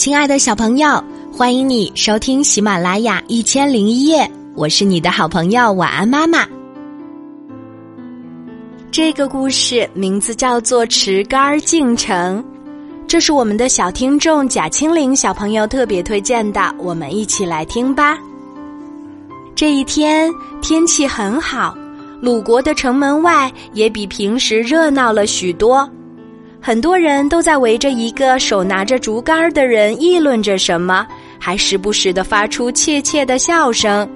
亲爱的小朋友，欢迎你收听喜马拉雅一千零一夜，我是你的好朋友晚安妈妈。这个故事名字叫做《持竿进城》，这是我们的小听众贾清玲小朋友特别推荐的，我们一起来听吧。这一天天气很好，鲁国的城门外也比平时热闹了许多。很多人都在围着一个手拿着竹竿的人议论着什么，还时不时的发出窃窃的笑声。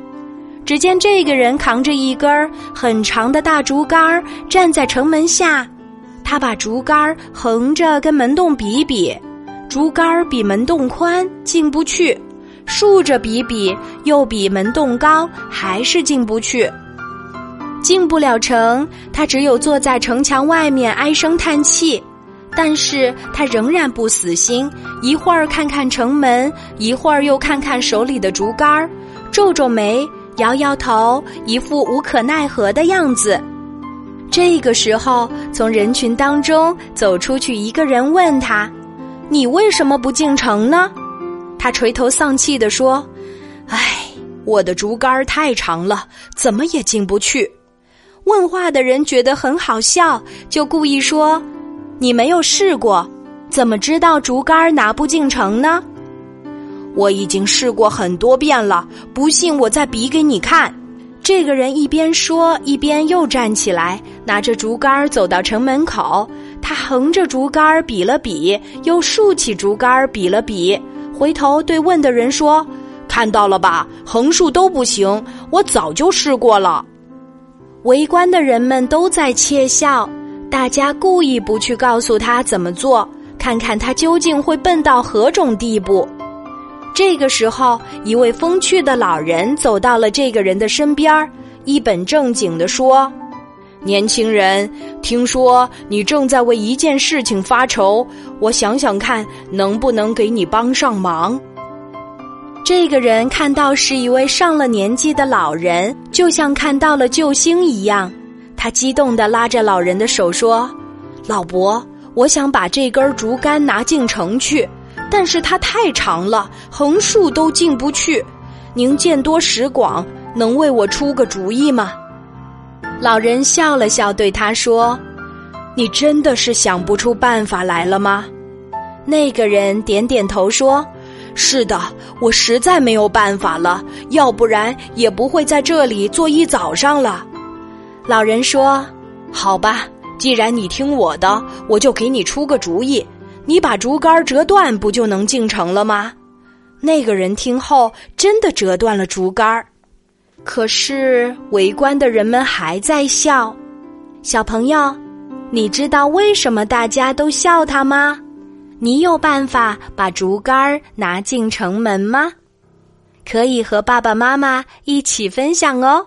只见这个人扛着一根很长的大竹竿站在城门下，他把竹竿横着跟门洞比比，竹竿比门洞宽，进不去；竖着比比，又比门洞高，还是进不去。进不了城，他只有坐在城墙外面唉声叹气。但是他仍然不死心，一会儿看看城门，一会儿又看看手里的竹竿，皱皱眉，摇摇头，一副无可奈何的样子。这个时候，从人群当中走出去一个人，问他：“你为什么不进城呢？”他垂头丧气地说：“唉，我的竹竿太长了，怎么也进不去。”问话的人觉得很好笑，就故意说。你没有试过，怎么知道竹竿拿不进城呢？我已经试过很多遍了，不信我再比给你看。这个人一边说，一边又站起来，拿着竹竿走到城门口。他横着竹竿比了比，又竖起竹竿比了比，回头对问的人说：“看到了吧？横竖都不行，我早就试过了。”围观的人们都在窃笑。大家故意不去告诉他怎么做，看看他究竟会笨到何种地步。这个时候，一位风趣的老人走到了这个人的身边儿，一本正经地说：“年轻人，听说你正在为一件事情发愁，我想想看能不能给你帮上忙。”这个人看到是一位上了年纪的老人，就像看到了救星一样。他激动地拉着老人的手说：“老伯，我想把这根竹竿拿进城去，但是它太长了，横竖都进不去。您见多识广，能为我出个主意吗？”老人笑了笑，对他说：“你真的是想不出办法来了吗？”那个人点点头说：“是的，我实在没有办法了，要不然也不会在这里坐一早上了。”老人说：“好吧，既然你听我的，我就给你出个主意。你把竹竿折断，不就能进城了吗？”那个人听后真的折断了竹竿可是围观的人们还在笑。小朋友，你知道为什么大家都笑他吗？你有办法把竹竿拿进城门吗？可以和爸爸妈妈一起分享哦。